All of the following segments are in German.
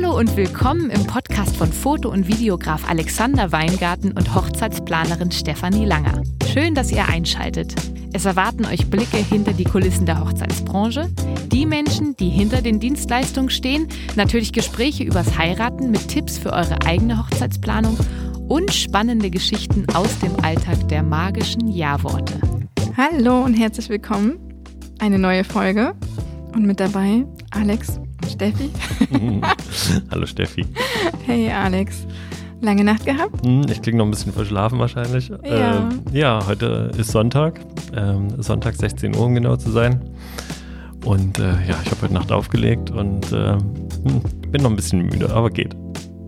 Hallo und willkommen im Podcast von Foto- und Videograf Alexander Weingarten und Hochzeitsplanerin Stefanie Langer. Schön, dass ihr einschaltet. Es erwarten euch Blicke hinter die Kulissen der Hochzeitsbranche, die Menschen, die hinter den Dienstleistungen stehen, natürlich Gespräche übers Heiraten mit Tipps für eure eigene Hochzeitsplanung und spannende Geschichten aus dem Alltag der magischen Ja-Worte. Hallo und herzlich willkommen. Eine neue Folge und mit dabei Alex Steffi. Hallo Steffi. Hey Alex. Lange Nacht gehabt? Hm, Ich klinge noch ein bisschen verschlafen wahrscheinlich. Ja. Äh, ja, heute ist Sonntag. Ähm, Sonntag 16 Uhr, um genau zu sein. Und äh, ja, ich habe heute Nacht aufgelegt und äh, hm, bin noch ein bisschen müde, aber geht.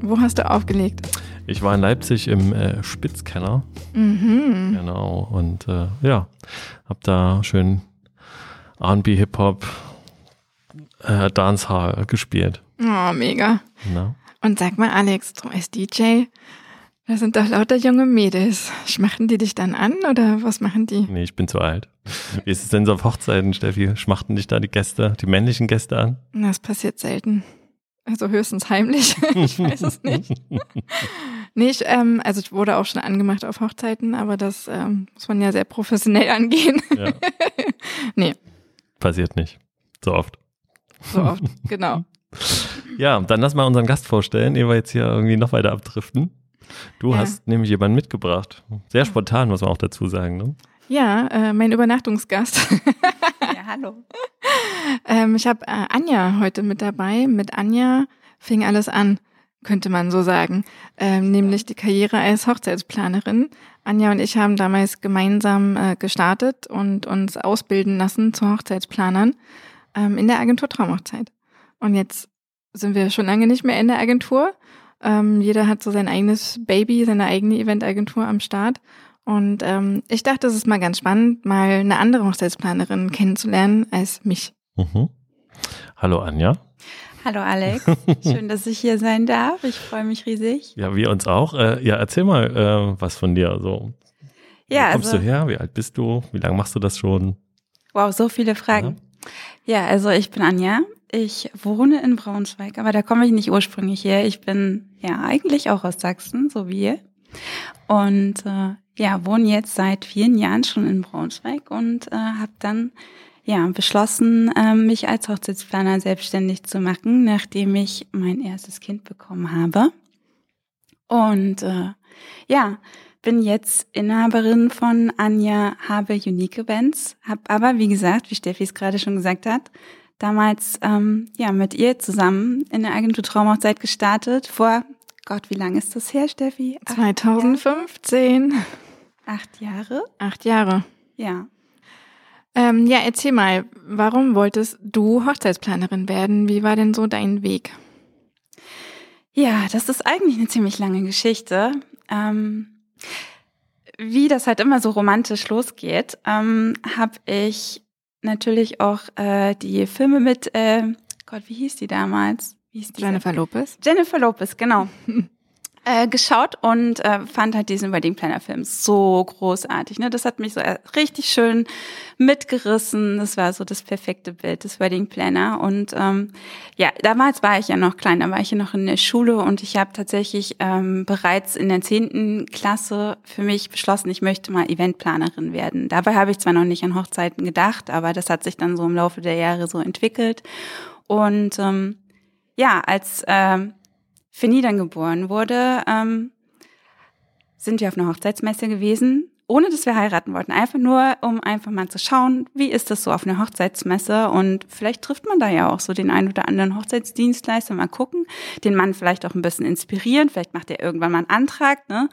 Wo hast du aufgelegt? Ich war in Leipzig im äh, Spitzkenner. Mhm. Genau. Und äh, ja, habe da schön R&B, Hip-Hop, äh, Dancehall gespielt. Oh, mega. Na? Und sag mal, Alex, du als DJ, da sind doch lauter junge Mädels. Schmachten die dich dann an oder was machen die? Nee, ich bin zu alt. Wie ist es denn so auf Hochzeiten, Steffi? Schmachten dich da die Gäste, die männlichen Gäste an? Das passiert selten. Also höchstens heimlich. ich weiß es nicht. Nee, ich, ähm, also ich wurde auch schon angemacht auf Hochzeiten, aber das ähm, muss man ja sehr professionell angehen. Ja, nee, passiert nicht. So oft. So oft. genau. Ja, dann lass mal unseren Gast vorstellen, ehe wir jetzt hier irgendwie noch weiter abdriften. Du Ja. hast nämlich jemanden mitgebracht. Sehr spontan, muss man auch dazu sagen. Ne? Ja, äh, mein Übernachtungsgast. Ja, hallo. ähm, ich habe äh, Anja heute mit dabei. Mit Anja fing alles an, könnte man so sagen. Ähm, nämlich die Karriere als Hochzeitsplanerin. Anja und ich haben damals gemeinsam äh, gestartet und uns ausbilden lassen zu Hochzeitsplanern ähm, in der Agentur Traumhochzeit. Und jetzt sind wir schon lange nicht mehr in der Agentur. Ähm, jeder hat so sein eigenes Baby, seine eigene Eventagentur am Start. Und ähm, ich dachte, es ist mal ganz spannend, mal eine andere Hochzeitsplanerin kennenzulernen als mich. Mhm. Hallo Anja. Hallo Alex. Schön, dass ich hier sein darf. Ich freue mich riesig. Ja, wir uns auch. Äh, ja, erzähl mal äh, was von dir. So, Ja, Wo kommst also, du her? Wie alt bist du? Wie lange machst du das schon? wow, so viele Fragen. Ja, also ich bin Anja. Ich wohne in Braunschweig, aber da komme ich nicht ursprünglich her. Ich bin ja eigentlich auch aus Sachsen, so wie ihr. Und äh, ja, wohne jetzt seit vielen Jahren schon in Braunschweig und äh, habe dann ja beschlossen, äh, mich als Hochzeitsplaner selbstständig zu machen, nachdem ich mein erstes Kind bekommen habe. Und äh, ja, bin jetzt Inhaberin von Anja Habe Unique Events, habe aber, wie gesagt, wie Steffi es gerade schon gesagt hat, damals ähm, ja mit ihr zusammen in der Agentur Traumhochzeit gestartet. Vor Gott, wie lange ist das her, Steffi? Acht 2015. Jahre? Acht Jahre? Acht Jahre. Ja. Ähm, ja, erzähl mal, warum wolltest du Hochzeitsplanerin werden? Wie war denn so dein Weg? Ja, das ist eigentlich eine ziemlich lange Geschichte. Ähm, wie das halt immer so romantisch losgeht, ähm, habe ich natürlich auch äh, die Filme mit, äh, Gott, wie hieß die damals? Wie hieß die? Jennifer Lopez? Jennifer Lopez, genau. äh, geschaut und äh, fand halt diesen Wedding Planner Film so großartig. Ne? Das hat mich so äh, richtig schön mitgerissen. Das war so das perfekte Bild des Wedding Planner. Und ähm, ja, damals war ich ja noch klein, da war ich ja noch in der Schule und ich habe tatsächlich ähm, bereits in der zehnten Klasse für mich beschlossen, ich möchte mal Eventplanerin werden. Dabei habe ich zwar noch nicht an Hochzeiten gedacht, aber das hat sich dann so im Laufe der Jahre so entwickelt. Und ähm, ja, als ähm, Finny dann geboren wurde, ähm, sind wir auf einer Hochzeitsmesse gewesen, ohne dass wir heiraten wollten. Einfach nur, um einfach mal zu schauen, wie ist das so auf einer Hochzeitsmesse? Und vielleicht trifft man da ja auch so den einen oder anderen Hochzeitsdienstleister, mal gucken, den Mann vielleicht auch ein bisschen inspirieren, vielleicht macht er irgendwann mal einen Antrag, ne?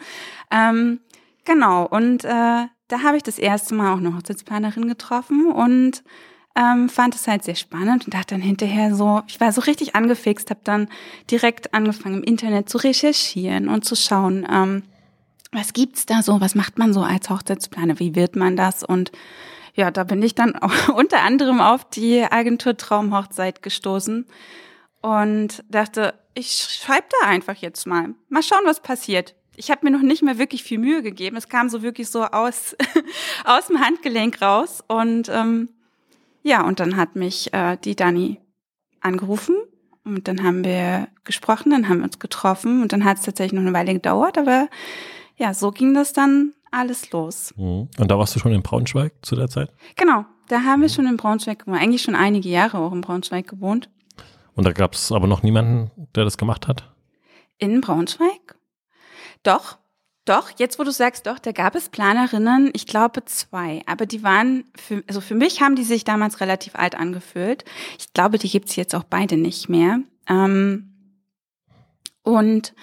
Ähm, genau, und äh, da habe ich das erste Mal auch eine Hochzeitsplanerin getroffen und ähm, fand es halt sehr spannend und dachte dann hinterher so, ich war so richtig angefixt, habe dann direkt angefangen im Internet zu recherchieren und zu schauen, ähm, was gibt's da so, was macht man so als Hochzeitsplaner, wie wird man das und ja, da bin ich dann auch unter anderem auf die Agentur Traumhochzeit gestoßen und dachte, ich schreibe da einfach jetzt mal. Mal schauen, was passiert. Ich habe mir noch nicht mehr wirklich viel Mühe gegeben. Es kam so wirklich so aus, aus dem Handgelenk raus. Und ähm, ja, und dann hat mich äh, die Dani angerufen Und dann haben wir gesprochen, dann haben wir uns getroffen und dann hat es tatsächlich noch eine Weile gedauert, aber ja, so ging das dann alles los. Mhm. Und da warst du schon in Braunschweig zu der Zeit? Genau, da haben wir schon in Braunschweig gewohnt, eigentlich schon einige Jahre auch in Braunschweig gewohnt. Und da gab es aber noch niemanden, der das gemacht hat? In Braunschweig? Doch, doch, jetzt wo du sagst, doch, da gab es Planerinnen, ich glaube zwei, aber die waren, für, also für mich haben die sich damals relativ alt angefühlt. Ich glaube, die gibt's jetzt auch beide nicht mehr. Ähm, und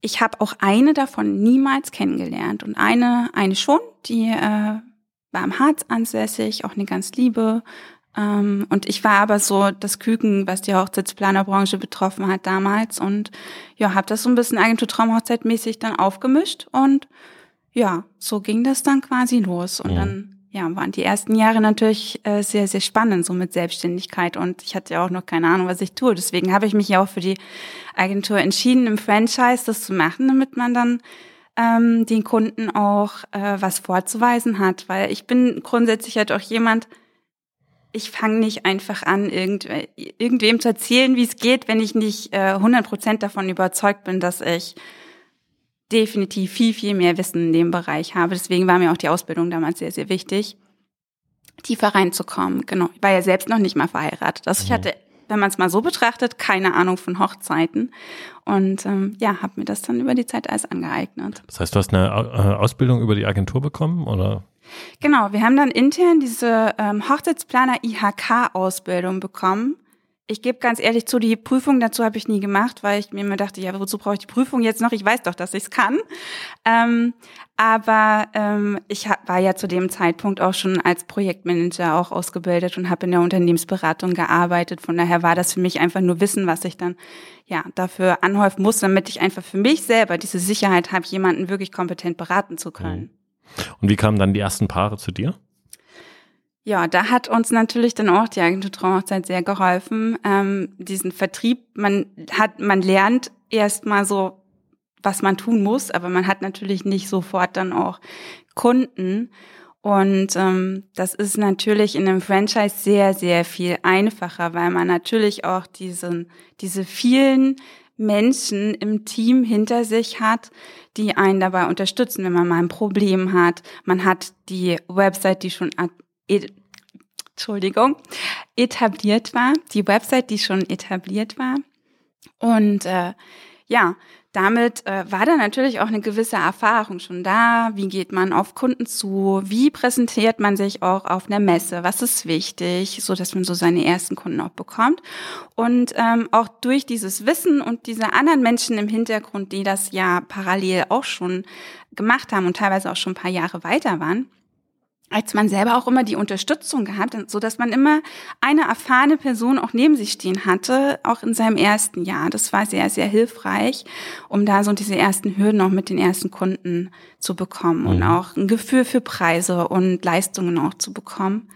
ich habe auch eine davon niemals kennengelernt und eine, eine schon, die äh, war am Harz ansässig, auch eine ganz liebe, und ich war aber so das Küken, was die Hochzeitsplanerbranche betroffen hat damals und ja, habe das so ein bisschen Agentur Traumhochzeitmäßig dann aufgemischt und ja, so ging das dann quasi los und ja. dann ja, waren die ersten Jahre natürlich äh, sehr, sehr spannend, so mit Selbstständigkeit. Und ich hatte ja auch noch keine Ahnung, was ich tue. Deswegen habe ich mich ja auch für die Agentur entschieden, im Franchise das zu machen, damit man dann ähm, den Kunden auch äh, was vorzuweisen hat. Weil ich bin grundsätzlich halt auch jemand, ich fange nicht einfach an, irgend, irgendwem zu erzählen, wie es geht, wenn ich nicht äh, 100% davon überzeugt bin, dass ich definitiv viel, viel mehr Wissen in dem Bereich habe. Deswegen war mir auch die Ausbildung damals sehr, sehr wichtig, tiefer reinzukommen. Genau. Ich war ja selbst noch nicht mal verheiratet. Also ich mhm. hatte, wenn man es mal so betrachtet, keine Ahnung von Hochzeiten. Und ähm, ja, habe mir das dann über die Zeit alles angeeignet. Das heißt, du hast eine äh, Ausbildung über die Agentur bekommen, oder? Genau, wir haben dann intern diese ähm, Hochzeitsplaner IHK-Ausbildung bekommen. Ich gebe ganz ehrlich zu, die Prüfung dazu habe ich nie gemacht, weil ich mir immer dachte, ja, wozu brauche ich die Prüfung jetzt noch? Ich weiß doch, dass ich es kann. Ähm, aber ähm, ich war ja zu dem Zeitpunkt auch schon als Projektmanager auch ausgebildet und habe in der Unternehmensberatung gearbeitet. Von daher war das für mich einfach nur Wissen, was ich dann ja dafür anhäufen muss, damit ich einfach für mich selber diese Sicherheit habe, jemanden wirklich kompetent beraten zu können. Und wie kamen dann die ersten Paare zu dir? Ja, da hat uns natürlich dann auch die Agentur Traumhochzeit sehr geholfen. Ähm, diesen Vertrieb, man hat, man lernt erstmal so, was man tun muss, aber man hat natürlich nicht sofort dann auch Kunden. Und ähm, das ist natürlich in einem Franchise sehr, sehr viel einfacher, weil man natürlich auch diesen, diese vielen Menschen im Team hinter sich hat, die einen dabei unterstützen, wenn man mal ein Problem hat. Man hat die Website, die schon Entschuldigung, etabliert war, die Website, die schon etabliert war. Und äh, ja, damit äh, war da natürlich auch eine gewisse Erfahrung schon da. Wie geht man auf Kunden zu? Wie präsentiert man sich auch auf einer Messe? Was ist wichtig, so dass man so seine ersten Kunden auch bekommt? Und ähm, auch durch dieses Wissen und diese anderen Menschen im Hintergrund, die das ja parallel auch schon gemacht haben und teilweise auch schon ein paar Jahre weiter waren, als man selber auch immer die Unterstützung gehabt, so dass man immer eine erfahrene Person auch neben sich stehen hatte, auch in seinem ersten Jahr. Das war sehr, sehr hilfreich, um da so diese ersten Hürden auch mit den ersten Kunden zu bekommen mhm. und auch ein Gefühl für Preise und Leistungen auch zu bekommen.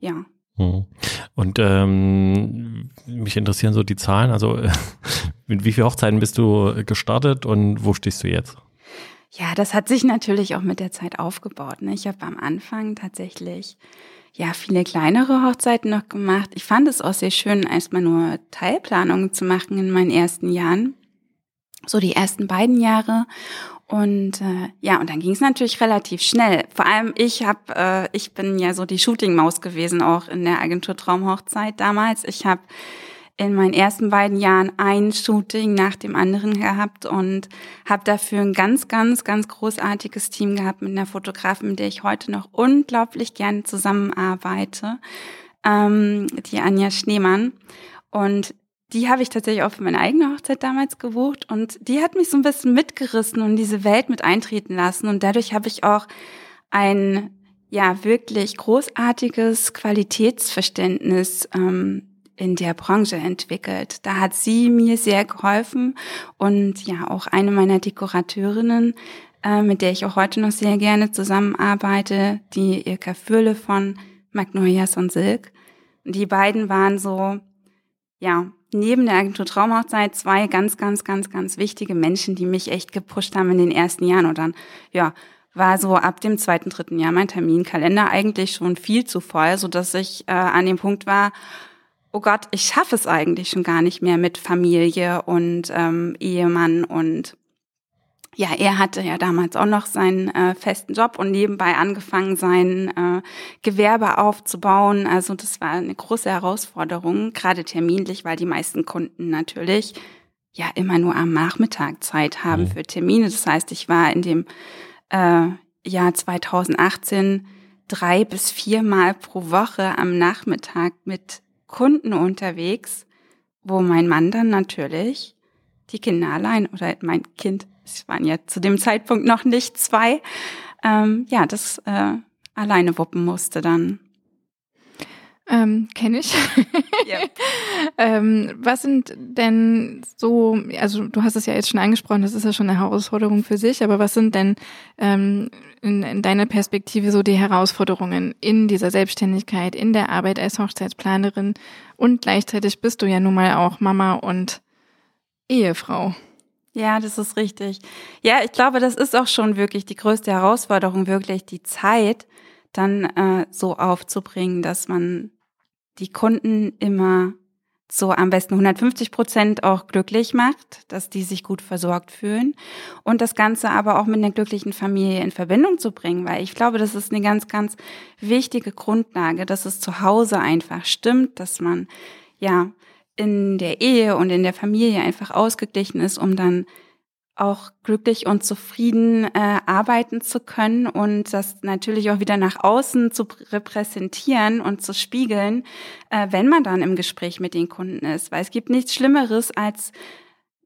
Ja. Mhm. Und ähm, mich interessieren so die Zahlen. Also mit wie vielen Hochzeiten bist du gestartet und wo stehst du jetzt? Ja, das hat sich natürlich auch mit der Zeit aufgebaut. Ne? Ich habe am Anfang tatsächlich ja viele kleinere Hochzeiten noch gemacht. Ich fand es auch sehr schön, erstmal nur Teilplanungen zu machen in meinen ersten Jahren. So die ersten beiden Jahre. Und äh, ja, und dann ging es natürlich relativ schnell. Vor allem ich habe, äh, ich bin ja so die Shooting-Maus gewesen auch in der Agentur Traumhochzeit damals. Ich habe in meinen ersten beiden Jahren ein Shooting nach dem anderen gehabt und habe dafür ein ganz, ganz, ganz großartiges Team gehabt mit einer Fotografin, mit der ich heute noch unglaublich gerne zusammenarbeite, ähm, die Anja Schneemann. Und die habe ich tatsächlich auch für meine eigene Hochzeit damals gebucht und die hat mich so ein bisschen mitgerissen und diese Welt mit eintreten lassen und dadurch habe ich auch ein ja wirklich großartiges Qualitätsverständnis ähm, in der Branche entwickelt. Da hat sie mir sehr geholfen und ja auch eine meiner Dekorateurinnen, äh, mit der ich auch heute noch sehr gerne zusammenarbeite, die Ilka Fürle von Magnolias und Silk. Die beiden waren so, ja, neben der Agentur Traumhochzeit zwei ganz, ganz, ganz, ganz wichtige Menschen, die mich echt gepusht haben in den ersten Jahren und dann, ja, war so ab dem zweiten, dritten Jahr mein Terminkalender eigentlich schon viel zu voll, so dass ich äh, an dem Punkt war, oh Gott, ich schaffe es eigentlich schon gar nicht mehr mit Familie und ähm, Ehemann und ja, er hatte ja damals auch noch seinen äh, festen Job und nebenbei angefangen, sein äh, Gewerbe aufzubauen. Also das war eine große Herausforderung, gerade terminlich, weil die meisten Kunden natürlich ja immer nur am Nachmittag Zeit haben mhm. für Termine. Das heißt, ich war in dem äh, Jahr 2018 drei bis viermal pro Woche am Nachmittag mit Kunden unterwegs, wo mein Mann dann natürlich die Kinder allein oder mein Kind, es waren ja zu dem Zeitpunkt noch nicht zwei, ähm, ja, das äh, alleine wuppen musste dann. Ähm, Kenne ich. Yep. ähm, was sind denn so, also du hast es ja jetzt schon angesprochen, das ist ja schon eine Herausforderung für sich, aber was sind denn ähm, in, in deiner Perspektive so die Herausforderungen in dieser Selbstständigkeit, in der Arbeit als Hochzeitsplanerin und gleichzeitig bist du ja nun mal auch Mama und Ehefrau. Ja, das ist richtig. Ja, ich glaube, das ist auch schon wirklich die größte Herausforderung, wirklich die Zeit dann äh, so aufzubringen, dass man die Kunden immer so am besten 150 Prozent auch glücklich macht, dass die sich gut versorgt fühlen und das Ganze aber auch mit einer glücklichen Familie in Verbindung zu bringen, weil ich glaube, das ist eine ganz, ganz wichtige Grundlage, dass es zu Hause einfach stimmt, dass man ja in der Ehe und in der Familie einfach ausgeglichen ist, um dann auch glücklich und zufrieden äh, arbeiten zu können und das natürlich auch wieder nach außen zu repräsentieren und zu spiegeln, äh, wenn man dann im Gespräch mit den Kunden ist. Weil es gibt nichts Schlimmeres als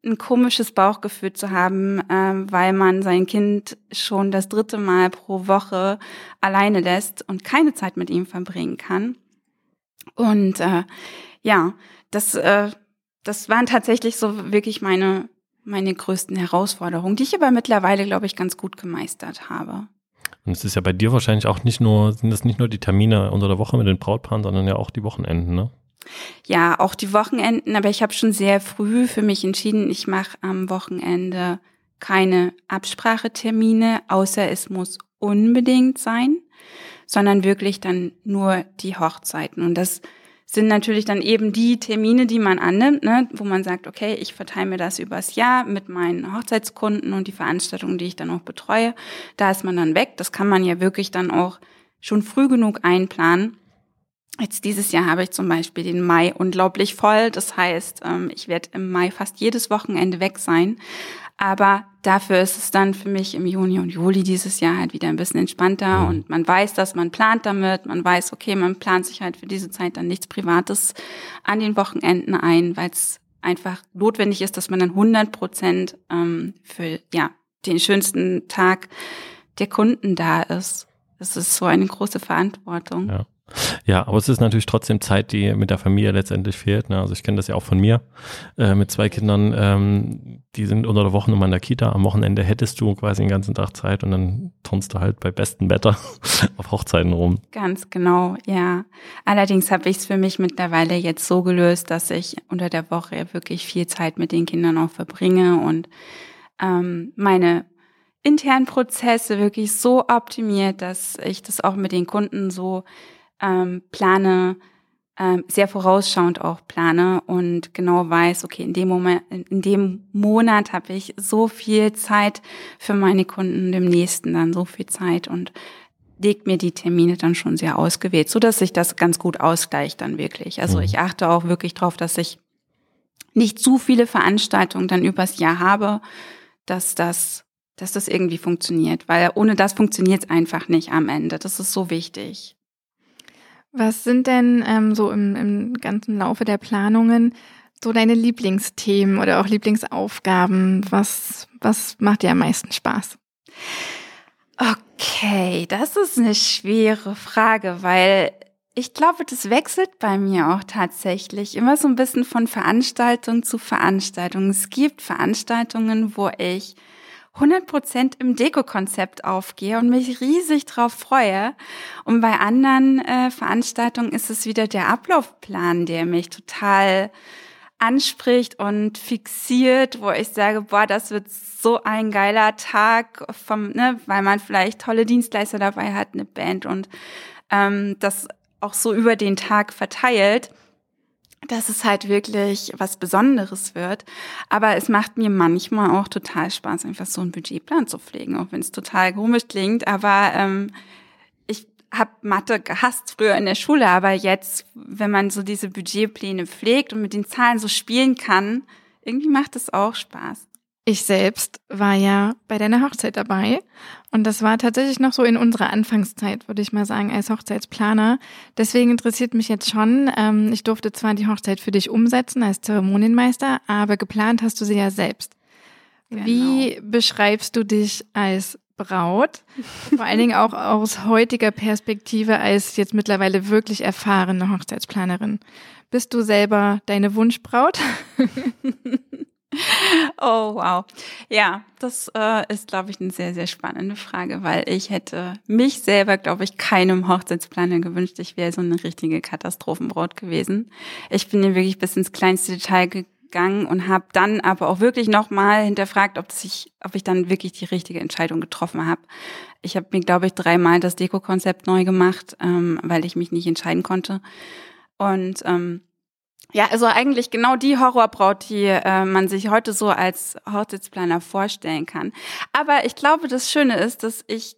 ein komisches Bauchgefühl zu haben, äh, weil man sein Kind schon das dritte Mal pro Woche alleine lässt und keine Zeit mit ihm verbringen kann. Und äh, ja, das, äh, das waren tatsächlich so wirklich meine meine größten Herausforderungen, die ich aber mittlerweile, glaube ich, ganz gut gemeistert habe. Und es ist ja bei dir wahrscheinlich auch nicht nur, sind das nicht nur die Termine unter der Woche mit den Brautpaaren, sondern ja auch die Wochenenden, ne? Ja, auch die Wochenenden, aber ich habe schon sehr früh für mich entschieden, ich mache am Wochenende keine Absprachetermine, außer es muss unbedingt sein, sondern wirklich dann nur die Hochzeiten. Und das sind natürlich dann eben die Termine, die man annimmt, ne, wo man sagt, okay, ich verteile mir das übers Jahr mit meinen Hochzeitskunden und die Veranstaltungen, die ich dann auch betreue. Da ist man dann weg. Das kann man ja wirklich dann auch schon früh genug einplanen. Jetzt dieses Jahr habe ich zum Beispiel den Mai unglaublich voll. Das heißt, ähm, ich werde im Mai fast jedes Wochenende weg sein. Aber dafür ist es dann für mich im Juni und Juli dieses Jahr halt wieder ein bisschen entspannter mhm. und man weiß dass man plant damit, man weiß, okay, man plant sich halt für diese Zeit dann nichts Privates an den Wochenenden ein, weil es einfach notwendig ist, dass man dann 100 Prozent ähm, für ja den schönsten Tag der Kunden da ist. Das ist so eine große Verantwortung. Ja. Ja, aber es ist natürlich trotzdem Zeit, die mit der Familie letztendlich fehlt. Ne? Also ich kenne das ja auch von mir äh, mit zwei Kindern, ähm, die sind unter der Woche immer in der Kita. Am Wochenende hättest du quasi den ganzen Tag Zeit und dann turnst du halt bei bestem Wetter auf Hochzeiten rum. Ganz genau, ja. Allerdings habe ich es für mich mittlerweile jetzt so gelöst, dass ich unter der Woche wirklich viel Zeit mit den Kindern auch verbringe und ähm, meine internen Prozesse wirklich so optimiert, dass ich das auch mit den Kunden so ähm, plane, ähm, sehr vorausschauend auch plane und genau weiß, okay, in dem Moment, in dem Monat habe ich so viel Zeit für meine Kunden, im nächsten dann so viel Zeit und legt mir die Termine dann schon sehr ausgewählt, so dass sich das ganz gut ausgleicht dann wirklich. Also mhm. ich achte auch wirklich drauf, dass ich nicht zu viele Veranstaltungen dann übers Jahr habe, dass das, dass das irgendwie funktioniert, weil ohne das funktioniert es einfach nicht am Ende. Das ist so wichtig. Was sind denn ähm, so im, im ganzen Laufe der Planungen so deine Lieblingsthemen oder auch Lieblingsaufgaben? Was, was macht dir am meisten Spaß? Okay, das ist eine schwere Frage, weil ich glaube, das wechselt bei mir auch tatsächlich immer so ein bisschen von Veranstaltung zu Veranstaltung. Es gibt Veranstaltungen, wo ich 100% im Deko-Konzept aufgehe und mich riesig drauf freue. Und bei anderen äh, Veranstaltungen ist es wieder der Ablaufplan, der mich total anspricht und fixiert, wo ich sage, boah, das wird so ein geiler Tag vom, ne, weil man vielleicht tolle Dienstleister dabei hat, eine Band und ähm, das auch so über den Tag verteilt. Dass es halt wirklich was Besonderes wird. Aber es macht mir manchmal auch total Spaß, einfach so einen Budgetplan zu pflegen, auch wenn es total komisch klingt. Aber ähm, ich habe Mathe gehasst früher in der Schule, aber jetzt, wenn man so diese Budgetpläne pflegt und mit den Zahlen so spielen kann, irgendwie macht es auch Spaß. Ich selbst war ja bei deiner Hochzeit dabei und das war tatsächlich noch so in unserer Anfangszeit, würde ich mal sagen, als Hochzeitsplaner. Deswegen interessiert mich jetzt schon, ähm, ich durfte zwar die Hochzeit für dich umsetzen als Zeremonienmeister, aber geplant hast du sie ja selbst. Genau. Wie beschreibst du dich als Braut? Vor allen Dingen auch aus heutiger Perspektive als jetzt mittlerweile wirklich erfahrene Hochzeitsplanerin. Bist du selber deine Wunschbraut? Oh, wow. Ja, das äh, ist, glaube ich, eine sehr, sehr spannende Frage, weil ich hätte mich selber, glaube ich, keinem Hochzeitsplaner gewünscht. Ich wäre so eine richtige Katastrophenbraut gewesen. Ich bin ja wirklich bis ins kleinste Detail gegangen und habe dann aber auch wirklich nochmal hinterfragt, ob, ich, ob ich dann wirklich die richtige Entscheidung getroffen habe. Ich habe mir, glaube ich, dreimal das Deko-Konzept neu gemacht, ähm, weil ich mich nicht entscheiden konnte. Und ähm, ja, also eigentlich genau die Horrorbraut, die äh, man sich heute so als Hochzeitsplaner vorstellen kann. Aber ich glaube, das Schöne ist, dass ich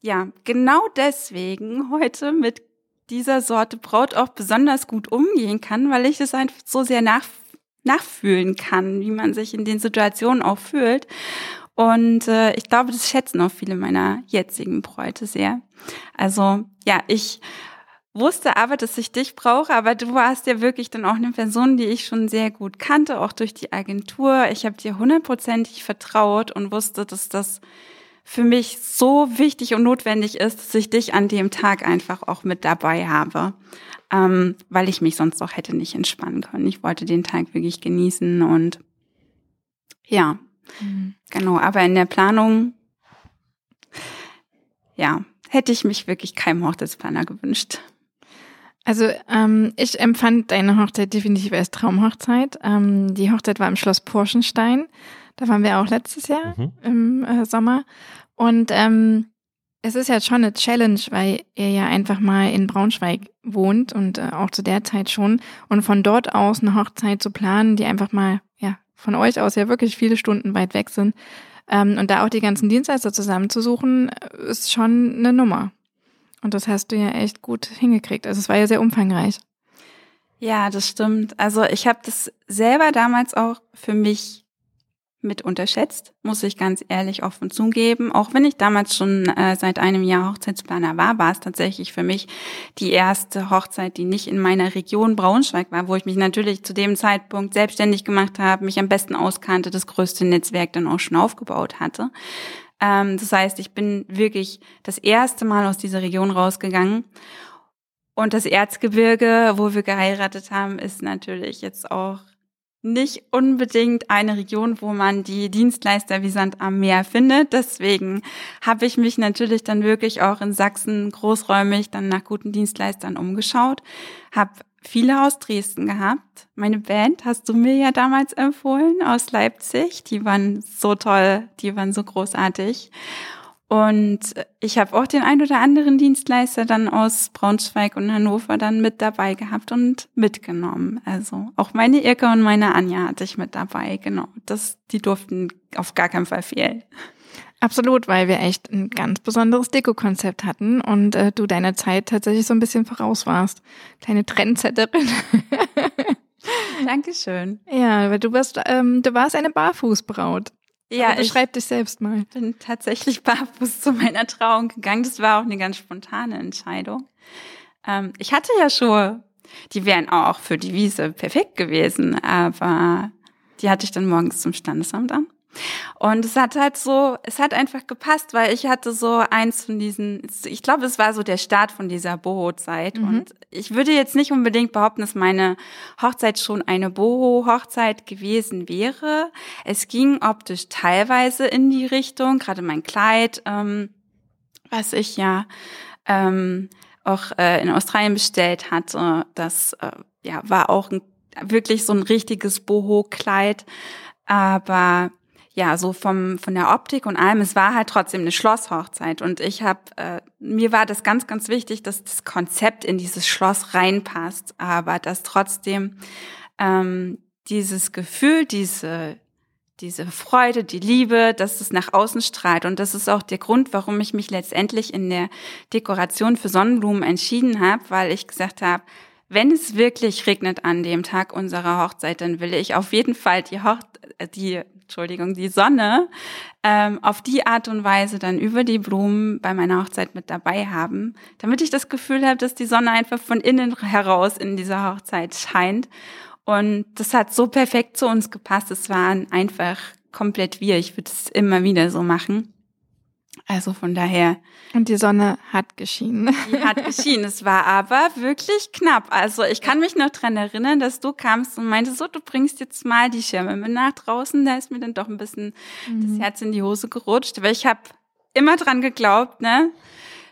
ja genau deswegen heute mit dieser Sorte Braut auch besonders gut umgehen kann, weil ich es einfach so sehr nach, nachfühlen kann, wie man sich in den Situationen auch fühlt. Und äh, ich glaube, das schätzen auch viele meiner jetzigen Bräute sehr. Also ja, ich wusste aber, dass ich dich brauche, aber du warst ja wirklich dann auch eine Person, die ich schon sehr gut kannte, auch durch die Agentur. Ich habe dir hundertprozentig vertraut und wusste, dass das für mich so wichtig und notwendig ist, dass ich dich an dem Tag einfach auch mit dabei habe, ähm, weil ich mich sonst auch hätte nicht entspannen können. Ich wollte den Tag wirklich genießen und ja, mhm. genau. Aber in der Planung, ja, hätte ich mich wirklich keinem Hochzeitsplaner gewünscht. Also ähm, ich empfand deine Hochzeit definitiv als Traumhochzeit. Ähm, die Hochzeit war im Schloss Porschenstein. Da waren wir auch letztes Jahr mhm. im äh, Sommer. Und ähm, es ist ja schon eine Challenge, weil ihr ja einfach mal in Braunschweig wohnt und äh, auch zu der Zeit schon. Und von dort aus eine Hochzeit zu planen, die einfach mal, ja, von euch aus ja wirklich viele Stunden weit weg sind. Ähm, und da auch die ganzen Dienstleister zusammenzusuchen, äh, ist schon eine Nummer. Und das hast du ja echt gut hingekriegt. Also es war ja sehr umfangreich. Ja, das stimmt. Also ich habe das selber damals auch für mich mit unterschätzt, muss ich ganz ehrlich offen zugeben. Auch wenn ich damals schon äh, seit einem Jahr Hochzeitsplaner war, war es tatsächlich für mich die erste Hochzeit, die nicht in meiner Region Braunschweig war, wo ich mich natürlich zu dem Zeitpunkt selbstständig gemacht habe, mich am besten auskannte, das größte Netzwerk dann auch schon aufgebaut hatte. Ähm, das heißt, ich bin wirklich das erste Mal aus dieser Region rausgegangen. Und das Erzgebirge, wo wir geheiratet haben, ist natürlich jetzt auch nicht unbedingt eine Region, wo man die Dienstleister wie Sand am Meer findet. Deswegen habe ich mich natürlich dann wirklich auch in Sachsen großräumig dann nach guten Dienstleistern umgeschaut, habe viele aus Dresden gehabt. Meine Band hast du mir ja damals empfohlen aus Leipzig. Die waren so toll, die waren so großartig. Und ich habe auch den ein oder anderen Dienstleister dann aus Braunschweig und Hannover dann mit dabei gehabt und mitgenommen. Also auch meine Irke und meine Anja hatte ich mit dabei, genau. Das, die durften auf gar keinen Fall fehlen. Absolut, weil wir echt ein ganz besonderes Deko-Konzept hatten und äh, du deiner Zeit tatsächlich so ein bisschen voraus warst. Kleine Trendsetterin. Dankeschön. Ja, weil du warst, ähm, du warst eine Barfußbraut. Ja, Aber beschreib dich selbst mal. Ich bin tatsächlich barfuß zu meiner Trauung gegangen. Das war auch eine ganz spontane Entscheidung. Ähm, ich hatte ja Schuhe, die wären auch für die Wiese perfekt gewesen, aber die hatte ich dann morgens zum Standesamt an. Und es hat halt so, es hat einfach gepasst, weil ich hatte so eins von diesen, ich glaube, es war so der Start von dieser Boho-Zeit. Mhm. Und ich würde jetzt nicht unbedingt behaupten, dass meine Hochzeit schon eine Boho-Hochzeit gewesen wäre. Es ging optisch teilweise in die Richtung, gerade mein Kleid, ähm, was ich ja ähm, auch äh, in Australien bestellt hatte, das äh, ja war auch ein, wirklich so ein richtiges Boho-Kleid. Aber ja, so vom von der Optik und allem, es war halt trotzdem eine Schlosshochzeit und ich habe äh, mir war das ganz ganz wichtig, dass das Konzept in dieses Schloss reinpasst, aber dass trotzdem ähm, dieses Gefühl, diese diese Freude, die Liebe, dass es nach außen strahlt. Und das ist auch der Grund, warum ich mich letztendlich in der Dekoration für Sonnenblumen entschieden habe, weil ich gesagt habe, wenn es wirklich regnet an dem Tag unserer Hochzeit, dann will ich auf jeden Fall die Hoch die Entschuldigung, die Sonne ähm, auf die Art und Weise dann über die Blumen bei meiner Hochzeit mit dabei haben, damit ich das Gefühl habe, dass die Sonne einfach von innen heraus in dieser Hochzeit scheint. Und das hat so perfekt zu uns gepasst. Es waren einfach komplett wir. Ich würde es immer wieder so machen. Also von daher. Und die Sonne hat geschienen. Die hat geschienen. Es war aber wirklich knapp. Also ich kann mich noch dran erinnern, dass du kamst und meintest, so, du bringst jetzt mal die Schirme mit nach draußen. Da ist mir dann doch ein bisschen mhm. das Herz in die Hose gerutscht. Weil ich habe immer dran geglaubt, ne,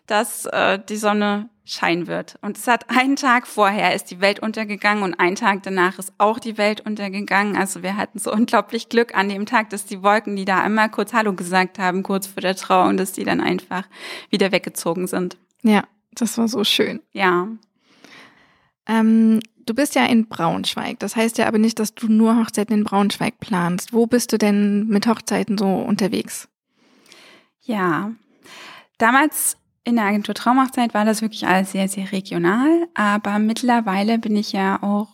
dass äh, die Sonne scheinen wird. Und es hat einen Tag vorher ist die Welt untergegangen und einen Tag danach ist auch die Welt untergegangen. Also wir hatten so unglaublich Glück an dem Tag, dass die Wolken, die da einmal kurz Hallo gesagt haben, kurz vor der Trauung, dass die dann einfach wieder weggezogen sind. Ja, das war so schön. Ja. Ähm, du bist ja in Braunschweig. Das heißt ja aber nicht, dass du nur Hochzeiten in Braunschweig planst. Wo bist du denn mit Hochzeiten so unterwegs? Ja, damals in der Agentur Traumhochzeit war das wirklich alles sehr, sehr regional, aber mittlerweile bin ich ja auch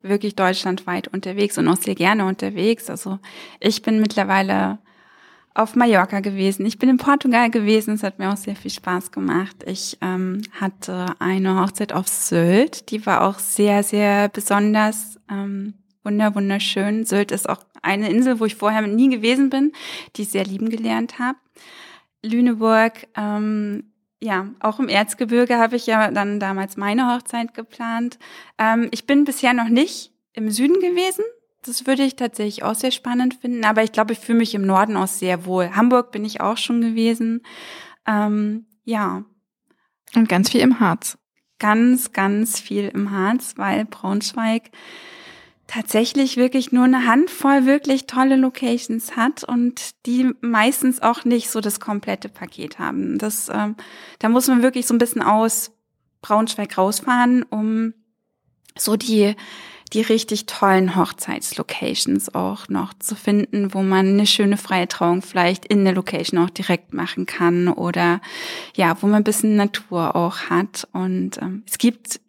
wirklich deutschlandweit unterwegs und auch sehr gerne unterwegs. Also ich bin mittlerweile auf Mallorca gewesen, ich bin in Portugal gewesen, es hat mir auch sehr viel Spaß gemacht. Ich ähm, hatte eine Hochzeit auf Sylt, die war auch sehr, sehr besonders, ähm, wunder, wunderschön. Sylt ist auch eine Insel, wo ich vorher nie gewesen bin, die ich sehr lieben gelernt habe. Lüneburg ähm, ja, auch im Erzgebirge habe ich ja dann damals meine Hochzeit geplant. Ähm, ich bin bisher noch nicht im Süden gewesen. Das würde ich tatsächlich auch sehr spannend finden. Aber ich glaube, ich fühle mich im Norden auch sehr wohl. Hamburg bin ich auch schon gewesen. Ähm, ja. Und ganz viel im Harz. Ganz, ganz viel im Harz, weil Braunschweig tatsächlich wirklich nur eine Handvoll wirklich tolle Locations hat und die meistens auch nicht so das komplette Paket haben. Das, ähm, da muss man wirklich so ein bisschen aus Braunschweig rausfahren, um so die die richtig tollen Hochzeitslocations auch noch zu finden, wo man eine schöne freie Trauung vielleicht in der Location auch direkt machen kann oder ja, wo man ein bisschen Natur auch hat. Und ähm, es gibt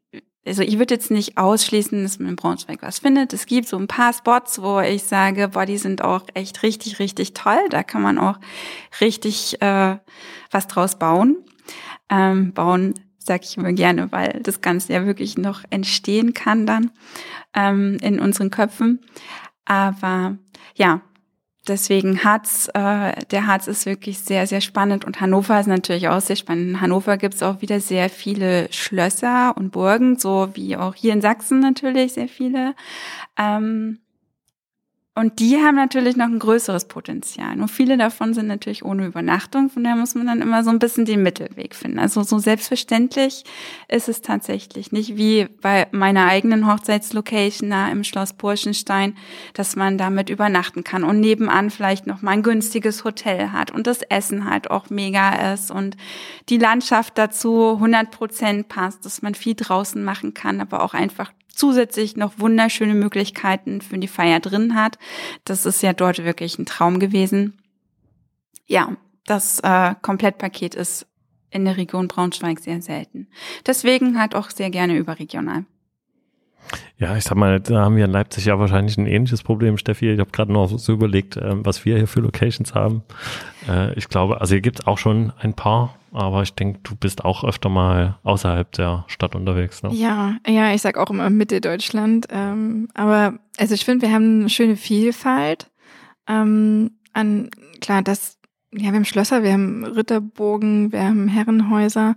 also ich würde jetzt nicht ausschließen, dass man in Braunschweig was findet. Es gibt so ein paar Spots, wo ich sage, boah, die sind auch echt richtig, richtig toll. Da kann man auch richtig äh, was draus bauen. Ähm, bauen sage ich immer gerne, weil das Ganze ja wirklich noch entstehen kann dann ähm, in unseren Köpfen. Aber ja, deswegen Harz, äh, der Harz ist wirklich sehr, sehr spannend und Hannover ist natürlich auch sehr spannend. In Hannover gibt es auch wieder sehr viele Schlösser und Burgen, so wie auch hier in Sachsen natürlich sehr viele. Ähm, und die haben natürlich noch ein größeres Potenzial. Nur viele davon sind natürlich ohne Übernachtung. Von daher muss man dann immer so ein bisschen den Mittelweg finden. Also so selbstverständlich ist es tatsächlich nicht wie bei meiner eigenen Hochzeitslocation da im Schloss Burschenstein, dass man damit übernachten kann und nebenan vielleicht noch mal ein günstiges Hotel hat und das Essen halt auch mega ist und die Landschaft dazu 100 Prozent passt, dass man viel draußen machen kann, aber auch einfach zusätzlich noch wunderschöne Möglichkeiten für die Feier drin hat. Das ist ja dort wirklich ein Traum gewesen. Ja, das äh, Komplettpaket ist in der Region Braunschweig sehr selten. Deswegen halt auch sehr gerne überregional. Ja, ich sag mal, da haben wir in Leipzig ja wahrscheinlich ein ähnliches Problem, Steffi. Ich habe gerade noch so überlegt, äh, was wir hier für Locations haben. Äh, ich glaube, also hier gibt es auch schon ein paar, aber ich denke, du bist auch öfter mal außerhalb der Stadt unterwegs. Ne? Ja, ja, ich sag auch immer Mitte Deutschland. Ähm, aber also ich finde, wir haben eine schöne Vielfalt ähm, an, klar, das, ja, wir haben Schlösser, wir haben Ritterburgen, wir haben Herrenhäuser.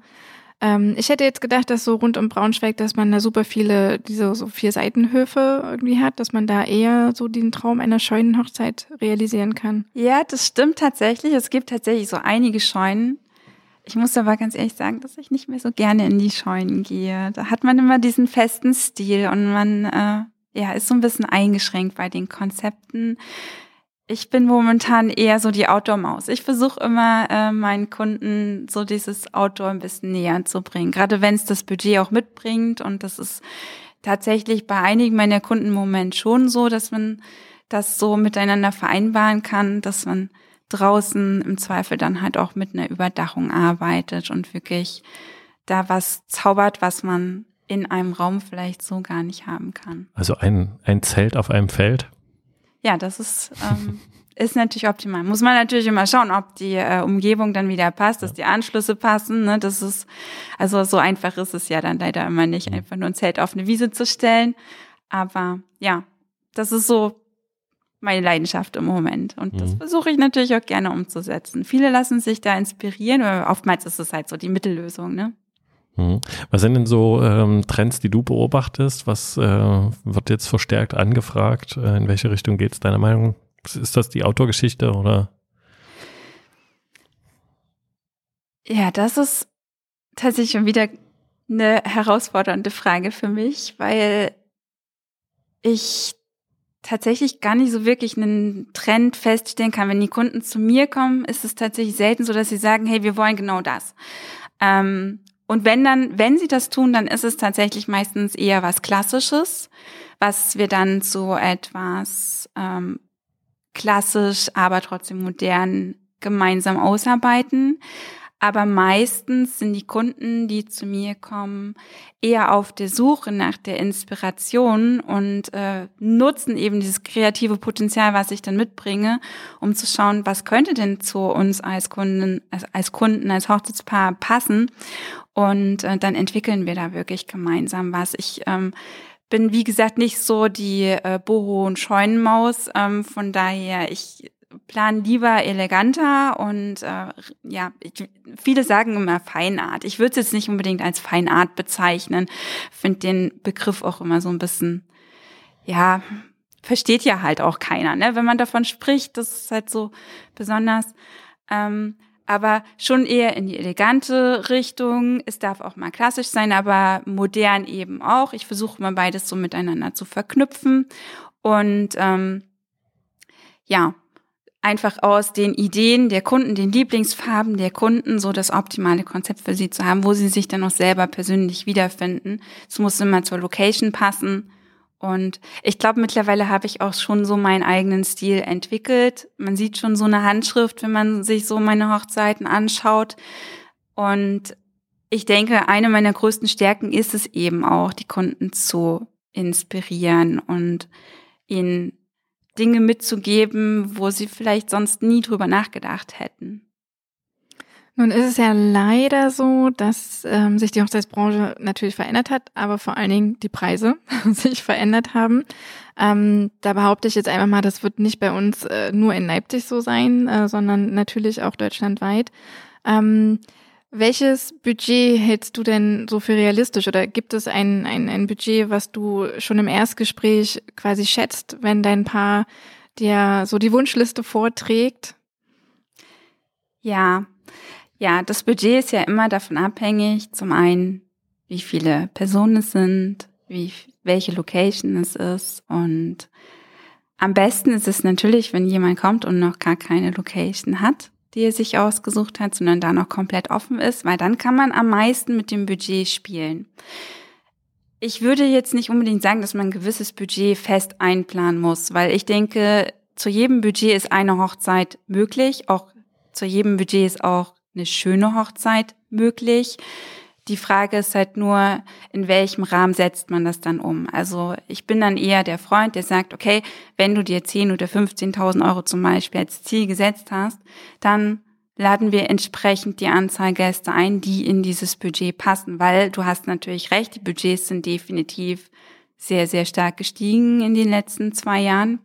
Ähm, ich hätte jetzt gedacht, dass so rund um Braunschweig, dass man da super viele, diese so vier Seitenhöfe irgendwie hat, dass man da eher so den Traum einer Scheunenhochzeit realisieren kann. Ja, das stimmt tatsächlich. Es gibt tatsächlich so einige Scheunen. Ich muss aber ganz ehrlich sagen, dass ich nicht mehr so gerne in die Scheunen gehe. Da hat man immer diesen festen Stil und man äh, ja ist so ein bisschen eingeschränkt bei den Konzepten. Ich bin momentan eher so die Outdoor-Maus. Ich versuche immer, äh, meinen Kunden so dieses Outdoor ein bisschen näher zu bringen. Gerade wenn es das Budget auch mitbringt. Und das ist tatsächlich bei einigen meiner Kunden im Moment schon so, dass man das so miteinander vereinbaren kann, dass man draußen im Zweifel dann halt auch mit einer Überdachung arbeitet und wirklich da was zaubert, was man in einem Raum vielleicht so gar nicht haben kann. Also ein, ein Zelt auf einem Feld? Ja, das ist, ähm, ist natürlich optimal. Muss man natürlich immer schauen, ob die äh, Umgebung dann wieder passt, dass die Anschlüsse passen. Ne? Das ist, also so einfach ist es ja dann leider immer nicht, einfach nur ein Zelt auf eine Wiese zu stellen. Aber ja, das ist so meine Leidenschaft im Moment. Und das mhm. versuche ich natürlich auch gerne umzusetzen. Viele lassen sich da inspirieren, aber oftmals ist es halt so die Mittellösung, ne? Mhm. Was sind denn so ähm, Trends, die du beobachtest? Was äh, wird jetzt verstärkt angefragt? Äh, in welche Richtung geht es deiner Meinung? Ist das die Outdoor-Geschichte oder? Ja, das ist tatsächlich schon wieder eine herausfordernde Frage für mich, weil ich tatsächlich gar nicht so wirklich einen Trend feststellen kann. Wenn die Kunden zu mir kommen, ist es tatsächlich selten so, dass sie sagen, hey, wir wollen genau das. Ähm, und wenn dann, wenn sie das tun, dann ist es tatsächlich meistens eher was Klassisches, was wir dann so etwas ähm, klassisch, aber trotzdem modern gemeinsam ausarbeiten. Aber meistens sind die Kunden, die zu mir kommen, eher auf der Suche nach der Inspiration und äh, nutzen eben dieses kreative Potenzial, was ich dann mitbringe, um zu schauen, was könnte denn zu uns als Kunden, als, als Kunden, als Hochzeitspaar passen. Und äh, dann entwickeln wir da wirklich gemeinsam was. Ich ähm, bin, wie gesagt, nicht so die äh, Boho- und Scheunenmaus. Ähm, von daher, ich plan lieber eleganter und äh, ja, ich, viele sagen immer Feinart. Ich würde es jetzt nicht unbedingt als Feinart bezeichnen. Finde den Begriff auch immer so ein bisschen, ja, versteht ja halt auch keiner, ne? Wenn man davon spricht, das ist halt so besonders. Ähm, aber schon eher in die elegante Richtung. Es darf auch mal klassisch sein, aber modern eben auch. Ich versuche mal beides so miteinander zu verknüpfen. Und ähm, ja, einfach aus den Ideen der Kunden, den Lieblingsfarben der Kunden, so das optimale Konzept für sie zu haben, wo sie sich dann auch selber persönlich wiederfinden. Es muss immer zur Location passen. Und ich glaube, mittlerweile habe ich auch schon so meinen eigenen Stil entwickelt. Man sieht schon so eine Handschrift, wenn man sich so meine Hochzeiten anschaut. Und ich denke, eine meiner größten Stärken ist es eben auch, die Kunden zu inspirieren und ihnen Dinge mitzugeben, wo sie vielleicht sonst nie drüber nachgedacht hätten. Nun ist es ja leider so, dass ähm, sich die Hochzeitsbranche natürlich verändert hat, aber vor allen Dingen die Preise sich verändert haben. Ähm, da behaupte ich jetzt einfach mal, das wird nicht bei uns äh, nur in Leipzig so sein, äh, sondern natürlich auch deutschlandweit. Ähm, welches Budget hältst du denn so für realistisch? Oder gibt es ein, ein, ein Budget, was du schon im Erstgespräch quasi schätzt, wenn dein Paar dir so die Wunschliste vorträgt? Ja, ja, das Budget ist ja immer davon abhängig, zum einen, wie viele Personen es sind, wie, welche Location es ist. Und am besten ist es natürlich, wenn jemand kommt und noch gar keine Location hat die er sich ausgesucht hat, sondern da noch komplett offen ist, weil dann kann man am meisten mit dem Budget spielen. Ich würde jetzt nicht unbedingt sagen, dass man ein gewisses Budget fest einplanen muss, weil ich denke, zu jedem Budget ist eine Hochzeit möglich, auch zu jedem Budget ist auch eine schöne Hochzeit möglich. Die Frage ist halt nur, in welchem Rahmen setzt man das dann um? Also ich bin dann eher der Freund, der sagt, okay, wenn du dir 10 oder 15.000 Euro zum Beispiel als Ziel gesetzt hast, dann laden wir entsprechend die Anzahl Gäste ein, die in dieses Budget passen, weil du hast natürlich recht, die Budgets sind definitiv sehr, sehr stark gestiegen in den letzten zwei Jahren.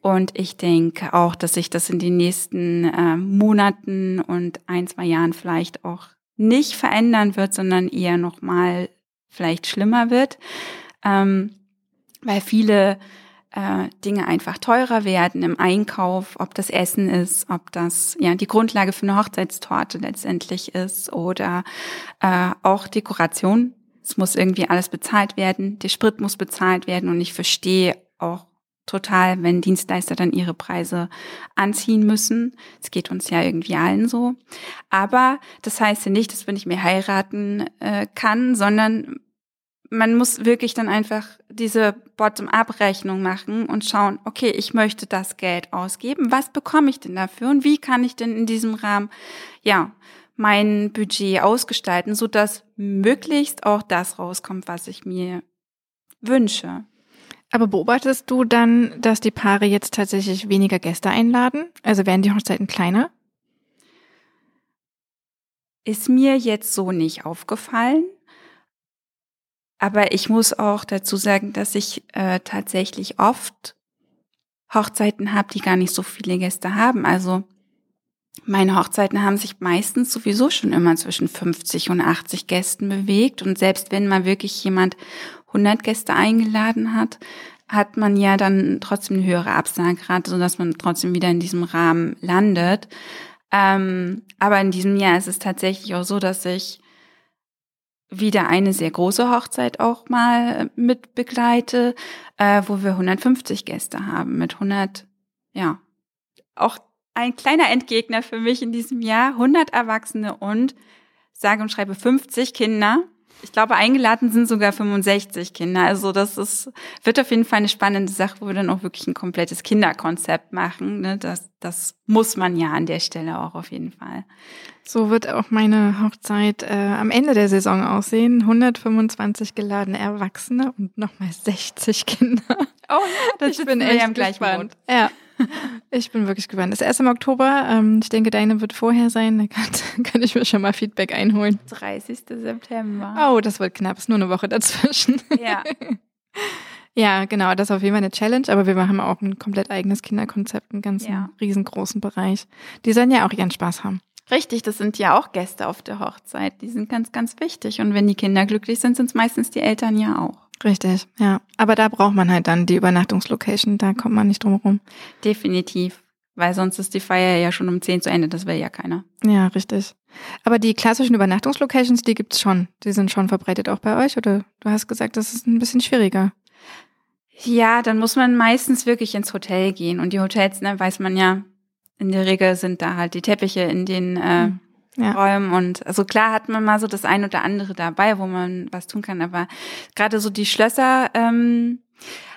Und ich denke auch, dass sich das in den nächsten äh, Monaten und ein, zwei Jahren vielleicht auch nicht verändern wird, sondern eher nochmal vielleicht schlimmer wird, ähm, weil viele äh, Dinge einfach teurer werden im Einkauf, ob das Essen ist, ob das ja die Grundlage für eine Hochzeitstorte letztendlich ist oder äh, auch Dekoration. Es muss irgendwie alles bezahlt werden, der Sprit muss bezahlt werden und ich verstehe auch total, wenn Dienstleister dann ihre Preise anziehen müssen. Es geht uns ja irgendwie allen so. Aber das heißt ja nicht, dass man nicht mehr heiraten äh, kann, sondern man muss wirklich dann einfach diese Bottom-up-Rechnung machen und schauen, okay, ich möchte das Geld ausgeben. Was bekomme ich denn dafür? Und wie kann ich denn in diesem Rahmen, ja, mein Budget ausgestalten, so dass möglichst auch das rauskommt, was ich mir wünsche. Aber beobachtest du dann, dass die Paare jetzt tatsächlich weniger Gäste einladen? Also werden die Hochzeiten kleiner? Ist mir jetzt so nicht aufgefallen. Aber ich muss auch dazu sagen, dass ich äh, tatsächlich oft Hochzeiten habe, die gar nicht so viele Gäste haben. Also meine Hochzeiten haben sich meistens sowieso schon immer zwischen 50 und 80 Gästen bewegt. Und selbst wenn mal wirklich jemand 100 Gäste eingeladen hat, hat man ja dann trotzdem eine höhere Absagerate, sodass man trotzdem wieder in diesem Rahmen landet. Ähm, aber in diesem Jahr ist es tatsächlich auch so, dass ich wieder eine sehr große Hochzeit auch mal mit begleite, äh, wo wir 150 Gäste haben mit 100, ja, auch ein kleiner Endgegner für mich in diesem Jahr, 100 Erwachsene und sage und schreibe 50 Kinder. Ich glaube, eingeladen sind sogar 65 Kinder. Also das ist, wird auf jeden Fall eine spannende Sache, wo wir dann auch wirklich ein komplettes Kinderkonzept machen. Ne? Das, das muss man ja an der Stelle auch auf jeden Fall. So wird auch meine Hochzeit äh, am Ende der Saison aussehen. 125 geladene Erwachsene und nochmal 60 Kinder. Oh ja, das ich bin echt am gleichen Boot. Ja. Ich bin wirklich gespannt. Das erste im Oktober. Ähm, ich denke, deine wird vorher sein. Da kann, kann ich mir schon mal Feedback einholen. 30. September. Oh, das wird knapp. Ist nur eine Woche dazwischen. Ja. ja, genau. Das ist auf jeden Fall eine Challenge. Aber wir machen auch ein komplett eigenes Kinderkonzept, einen ganz ja. riesengroßen Bereich. Die sollen ja auch ihren Spaß haben. Richtig, das sind ja auch Gäste auf der Hochzeit. Die sind ganz, ganz wichtig. Und wenn die Kinder glücklich sind, sind es meistens die Eltern ja auch. Richtig, ja. Aber da braucht man halt dann die Übernachtungslocation, da kommt man nicht drum herum. Definitiv. Weil sonst ist die Feier ja schon um 10 zu Ende, das will ja keiner. Ja, richtig. Aber die klassischen Übernachtungslocations, die gibt's schon. Die sind schon verbreitet auch bei euch, oder du hast gesagt, das ist ein bisschen schwieriger. Ja, dann muss man meistens wirklich ins Hotel gehen. Und die Hotels, ne, weiß man ja, in der Regel sind da halt die Teppiche in den äh, mhm ja. Räumen und also klar hat man mal so das ein oder andere dabei, wo man was tun kann, aber gerade so die Schlösser ähm,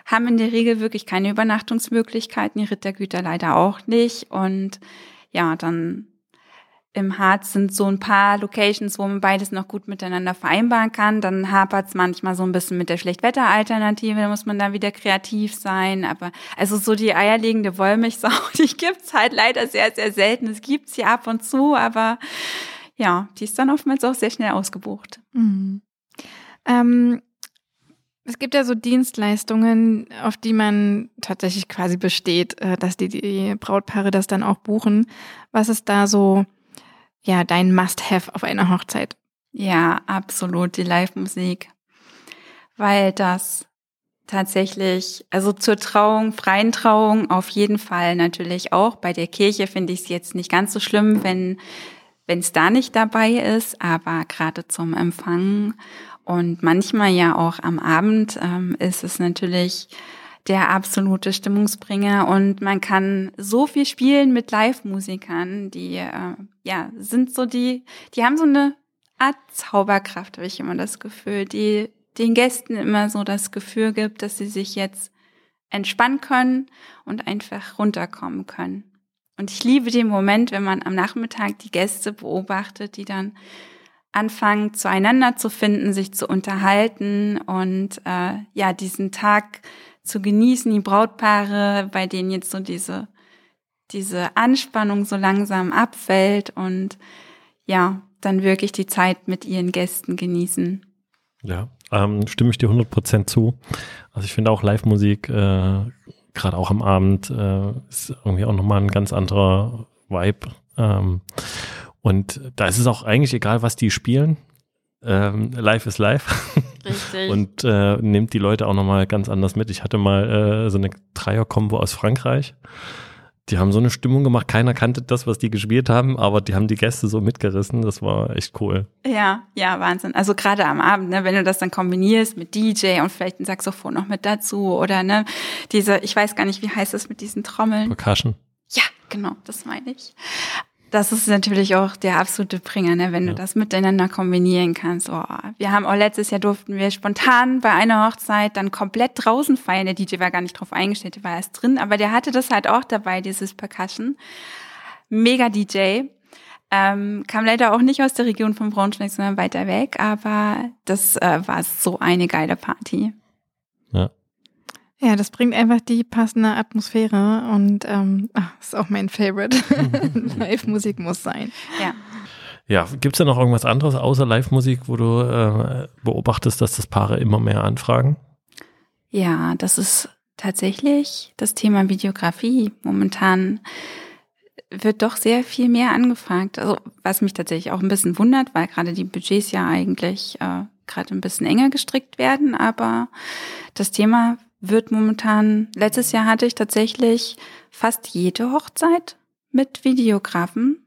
haben in der Regel wirklich keine Übernachtungsmöglichkeiten, die Rittergüter leider auch nicht und ja, dann im Harz sind so ein paar Locations, wo man beides noch gut miteinander vereinbaren kann. Dann hapert es manchmal so ein bisschen mit der Schlechtwetteralternative, da muss man da wieder kreativ sein. Aber also so die eierlegende Wollmilchsau, die gibt's halt leider sehr, sehr selten. Es gibt's hier ab und zu, aber ja, die ist dann oftmals auch sehr schnell ausgebucht. Mhm. Ähm, es gibt ja so Dienstleistungen, auf die man tatsächlich quasi besteht, äh, dass die, die Brautpaare das dann auch buchen. Was ist da so ja dein Must-have auf einer Hochzeit? Ja, absolut, die Live-Musik. Weil das tatsächlich, also zur Trauung, freien Trauung auf jeden Fall natürlich auch. Bei der Kirche finde ich es jetzt nicht ganz so schlimm, wenn wenn es da nicht dabei ist, aber gerade zum Empfang und manchmal ja auch am Abend ähm, ist es natürlich der absolute Stimmungsbringer und man kann so viel spielen mit Live-Musikern, die äh, ja sind so die, die haben so eine Art Zauberkraft, habe ich immer das Gefühl, die den Gästen immer so das Gefühl gibt, dass sie sich jetzt entspannen können und einfach runterkommen können. Und ich liebe den Moment, wenn man am Nachmittag die Gäste beobachtet, die dann anfangen zueinander zu finden, sich zu unterhalten und äh, ja diesen Tag zu genießen, die Brautpaare, bei denen jetzt so diese, diese Anspannung so langsam abfällt und ja, dann wirklich die Zeit mit ihren Gästen genießen. Ja, ähm, stimme ich dir 100% zu. Also ich finde auch Live-Musik, äh, gerade auch am Abend, äh, ist irgendwie auch nochmal ein ganz anderer Vibe. Ähm, und da ist es auch eigentlich egal, was die spielen. Ähm, live ist live. Richtig. und äh, nimmt die Leute auch nochmal ganz anders mit. Ich hatte mal äh, so eine Dreier-Kombo aus Frankreich. die haben so eine Stimmung gemacht. Keiner kannte das, was die gespielt haben, aber die haben die Gäste so mitgerissen. Das war echt cool. Ja, ja, Wahnsinn. Also gerade am Abend, ne, wenn du das dann kombinierst mit DJ und vielleicht ein Saxophon noch mit dazu oder ne, diese, ich weiß gar nicht, wie heißt das mit diesen Trommeln? Percussion. Ja, genau, das meine ich. Das ist natürlich auch der absolute Bringer, ne, wenn ja. du das miteinander kombinieren kannst. Oh, wir haben auch letztes Jahr durften wir spontan bei einer Hochzeit dann komplett draußen feiern. Der DJ war gar nicht drauf eingestellt, der war erst drin, aber der hatte das halt auch dabei, dieses Percussion. Mega DJ. Ähm, kam leider auch nicht aus der Region von Braunschweig, sondern weiter weg, aber das äh, war so eine geile Party. Ja. Ja, das bringt einfach die passende Atmosphäre und ähm, ach, ist auch mein Favorite. Live-Musik muss sein. Ja. Ja, gibt es da noch irgendwas anderes außer Live-Musik, wo du äh, beobachtest, dass das Paare immer mehr anfragen? Ja, das ist tatsächlich das Thema Videografie. Momentan wird doch sehr viel mehr angefragt. Also was mich tatsächlich auch ein bisschen wundert, weil gerade die Budgets ja eigentlich äh, gerade ein bisschen enger gestrickt werden. Aber das Thema wird momentan, letztes Jahr hatte ich tatsächlich fast jede Hochzeit mit Videografen.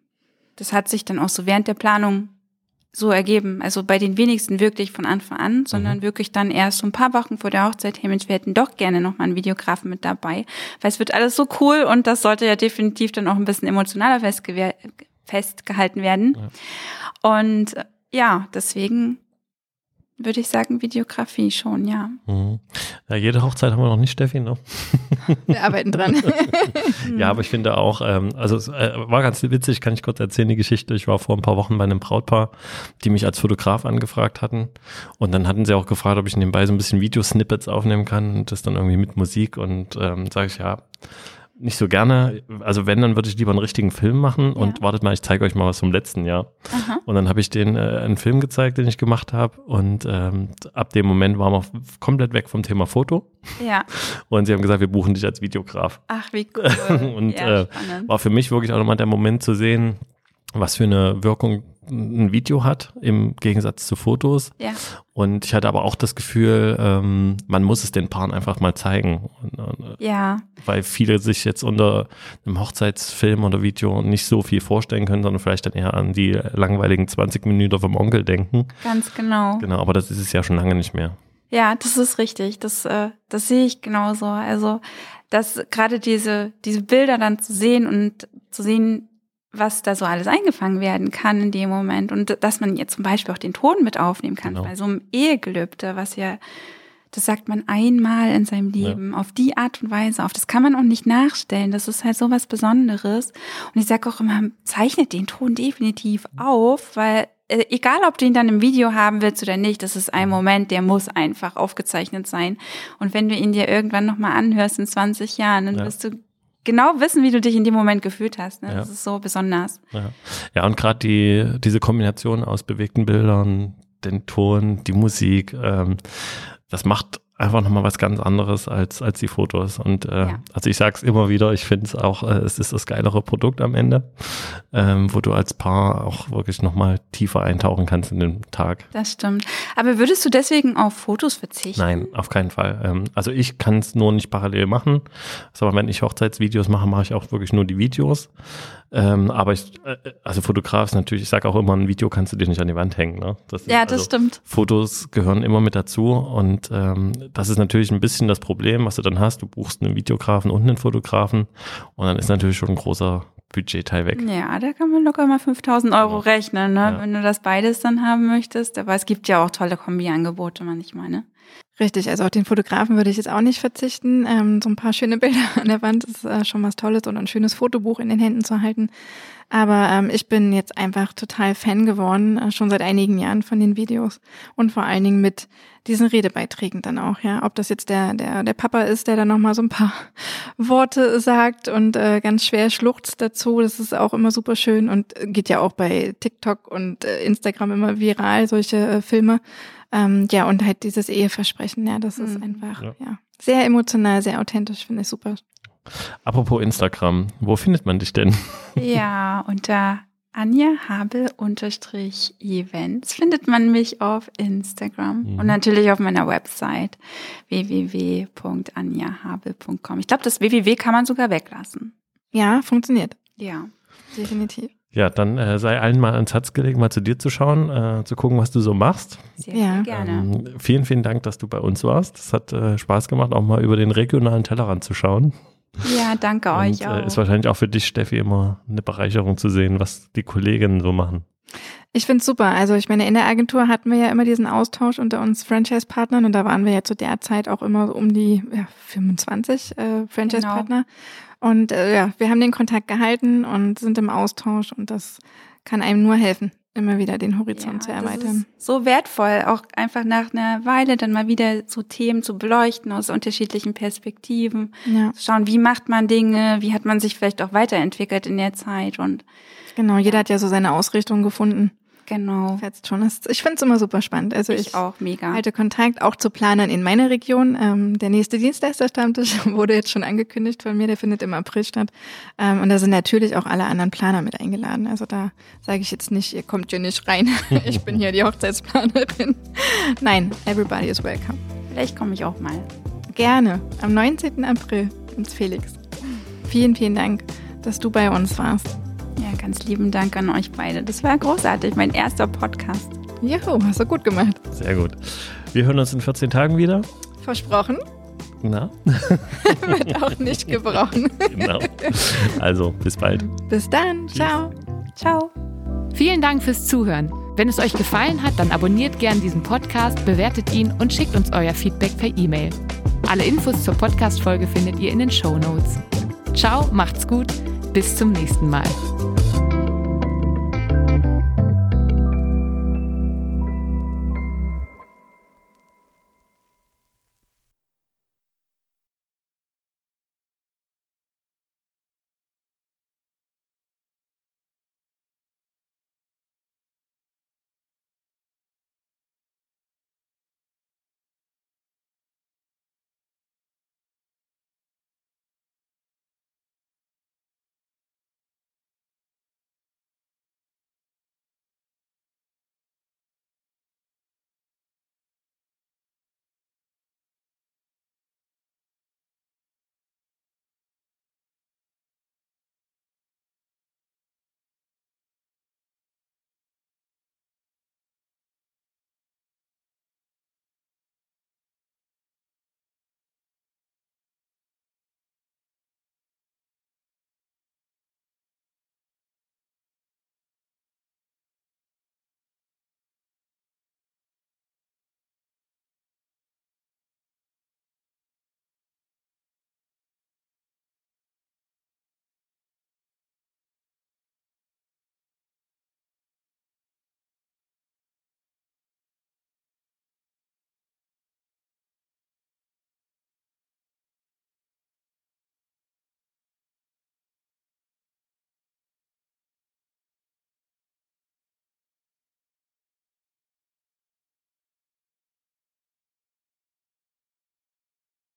Das hat sich dann auch so während der Planung so ergeben. Also bei den wenigsten wirklich von Anfang an, sondern mhm. wirklich dann erst so ein paar Wochen vor der Hochzeit, hey Mensch, wir hätten doch gerne nochmal einen Videografen mit dabei, weil es wird alles so cool und das sollte ja definitiv dann auch ein bisschen emotionaler festgehalten werden. Ja. Und ja, deswegen würde ich sagen, Videografie schon, ja. Mhm. ja. Jede Hochzeit haben wir noch nicht, Steffi, ne? Wir arbeiten dran. ja, aber ich finde auch, ähm, also es äh, war ganz witzig, kann ich kurz erzählen, die Geschichte. Ich war vor ein paar Wochen bei einem Brautpaar, die mich als Fotograf angefragt hatten. Und dann hatten sie auch gefragt, ob ich nebenbei so ein bisschen Videosnippets aufnehmen kann und das dann irgendwie mit Musik. Und ähm, sage ich, ja, nicht so gerne. Also wenn, dann würde ich lieber einen richtigen Film machen und wartet mal, ich zeige euch mal was vom letzten Jahr. Aha. Und dann habe ich den äh, einen Film gezeigt, den ich gemacht habe und ähm, ab dem Moment waren wir komplett weg vom Thema Foto. Ja. Und sie haben gesagt, wir buchen dich als Videograf. Ach, wie cool. und ja, äh, war für mich wirklich auch nochmal der Moment zu sehen, was für eine Wirkung ein Video hat im Gegensatz zu Fotos. Ja. Und ich hatte aber auch das Gefühl, ähm, man muss es den Paaren einfach mal zeigen. Äh, ja. Weil viele sich jetzt unter einem Hochzeitsfilm oder Video nicht so viel vorstellen können, sondern vielleicht dann eher an die langweiligen 20 Minuten vom Onkel denken. Ganz genau. Genau, aber das ist es ja schon lange nicht mehr. Ja, das ist richtig. Das, äh, das sehe ich genauso. Also, dass gerade diese, diese Bilder dann zu sehen und zu sehen, was da so alles eingefangen werden kann in dem Moment und dass man jetzt zum Beispiel auch den Ton mit aufnehmen kann genau. bei so einem Ehegelübde, was ja, das sagt man einmal in seinem Leben ja. auf die Art und Weise auf. Das kann man auch nicht nachstellen. Das ist halt so was Besonderes. Und ich sage auch immer, zeichnet den Ton definitiv auf, weil äh, egal ob du ihn dann im Video haben willst oder nicht, das ist ein Moment, der muss einfach aufgezeichnet sein. Und wenn du ihn dir irgendwann nochmal anhörst in 20 Jahren, dann ja. wirst du genau wissen, wie du dich in dem Moment gefühlt hast. Ne? Ja. Das ist so besonders. Ja, ja und gerade die diese Kombination aus bewegten Bildern, den Ton, die Musik, ähm, das macht einfach nochmal was ganz anderes als, als die Fotos. Und äh, ja. also ich sage es immer wieder, ich finde es auch, äh, es ist das geilere Produkt am Ende, ähm, wo du als Paar auch wirklich nochmal tiefer eintauchen kannst in den Tag. Das stimmt. Aber würdest du deswegen auf Fotos verzichten? Nein, auf keinen Fall. Ähm, also ich kann es nur nicht parallel machen. Also wenn ich Hochzeitsvideos mache, mache ich auch wirklich nur die Videos. Ähm, aber ich, äh, also Fotograf ist natürlich, ich sage auch immer, ein Video kannst du dir nicht an die Wand hängen. Ne? Das ja, das also, stimmt. Fotos gehören immer mit dazu und ähm, das ist natürlich ein bisschen das Problem, was du dann hast. Du buchst einen Videografen und einen Fotografen und dann ist natürlich schon ein großer Budgetteil weg. Ja, da kann man locker mal 5000 Euro ja. rechnen, ne? Ja. wenn du das beides dann haben möchtest. Aber es gibt ja auch tolle Kombi-Angebote manchmal, ne? Richtig, also auf den Fotografen würde ich jetzt auch nicht verzichten. Ähm, so ein paar schöne Bilder an der Wand ist äh, schon was Tolles und ein schönes Fotobuch in den Händen zu halten. Aber ähm, ich bin jetzt einfach total Fan geworden, äh, schon seit einigen Jahren von den Videos und vor allen Dingen mit diesen Redebeiträgen dann auch, ja. Ob das jetzt der, der, der Papa ist, der dann nochmal so ein paar Worte sagt und äh, ganz schwer schluchzt dazu. Das ist auch immer super schön und geht ja auch bei TikTok und äh, Instagram immer viral, solche äh, Filme. Ähm, ja, und halt dieses Eheversprechen, ja, das ist mhm. einfach, ja. ja. sehr emotional, sehr authentisch, finde ich super. Apropos Instagram, wo findet man dich denn? Ja, unter Anja Habel unterstrich Events findet man mich auf Instagram mhm. und natürlich auf meiner Website www.anjahabel.com. Ich glaube, das www kann man sogar weglassen. Ja, funktioniert. Ja. Definitiv. Ja, dann äh, sei allen mal ans Herz gelegt, mal zu dir zu schauen, äh, zu gucken, was du so machst. Sehr, Ja. sehr gerne. Ähm, vielen, vielen Dank, dass du bei uns warst. Es hat äh, Spaß gemacht, auch mal über den regionalen Tellerrand zu schauen. Ja, dange Und euch äh, auch. ist wahrscheinlich auch für dich, Steffi, immer eine Bereicherung zu sehen, was die Kolleginnen so machen. Ich find's super. Also ich meine, in der Agentur hatten wir ja immer diesen Austausch unter uns Franchise-Partnern und da waren wir ja zu der Zeit auch immer so um die ja, 25 äh, Franchise-Partner. Und äh, ja, wir haben den Kontakt gehalten und sind im Austausch und das kann einem nur helfen, immer wieder den Horizont zu das erweitern. ist so wertvoll, auch einfach nach einer Weile dann mal wieder so Themen zu beleuchten aus unterschiedlichen Perspektiven. Ja, Zu schauen, wie macht man Dinge, wie hat man sich vielleicht auch weiterentwickelt in der Zeit und genau. Jeder hat ja so seine Ausrichtung gefunden. Genau. Jetzt schon. Ich find's immer super spannend. Also Ich, ich, auch mega. halte Kontakt auch zu Planern in meiner Region. Ähm, der nächste Dienstleisterstammtisch wurde jetzt schon angekündigt von mir, der findet im April statt. Ähm, und da sind natürlich auch alle anderen Planer mit eingeladen. Also da sage ich jetzt nicht, ihr kommt hier nicht rein. ich bin hier die Hochzeitsplanerin. Nein, everybody is welcome. Vielleicht komme ich auch mal. Gerne. Am 19. April ins Felix. Vielen, vielen Dank, dass du bei uns warst. Ganz lieben Dank an euch beide. Das war großartig, mein erster Podcast. Juhu, hast du gut gemacht. Sehr gut. Wir hören uns in 14 Tagen wieder. Versprochen, Na, wird auch nicht gebrochen. genau. Also, bis bald. Bis dann. Ciao. Ciao. Vielen Dank fürs Zuhören. Wenn es euch gefallen hat, dann abonniert gern diesen Podcast, bewertet ihn und schickt uns euer Feedback per E-Mail. Alle Infos zur Podcast-Folge findet ihr in den Show Notes. Ciao, macht's gut, bis zum nächsten Mal.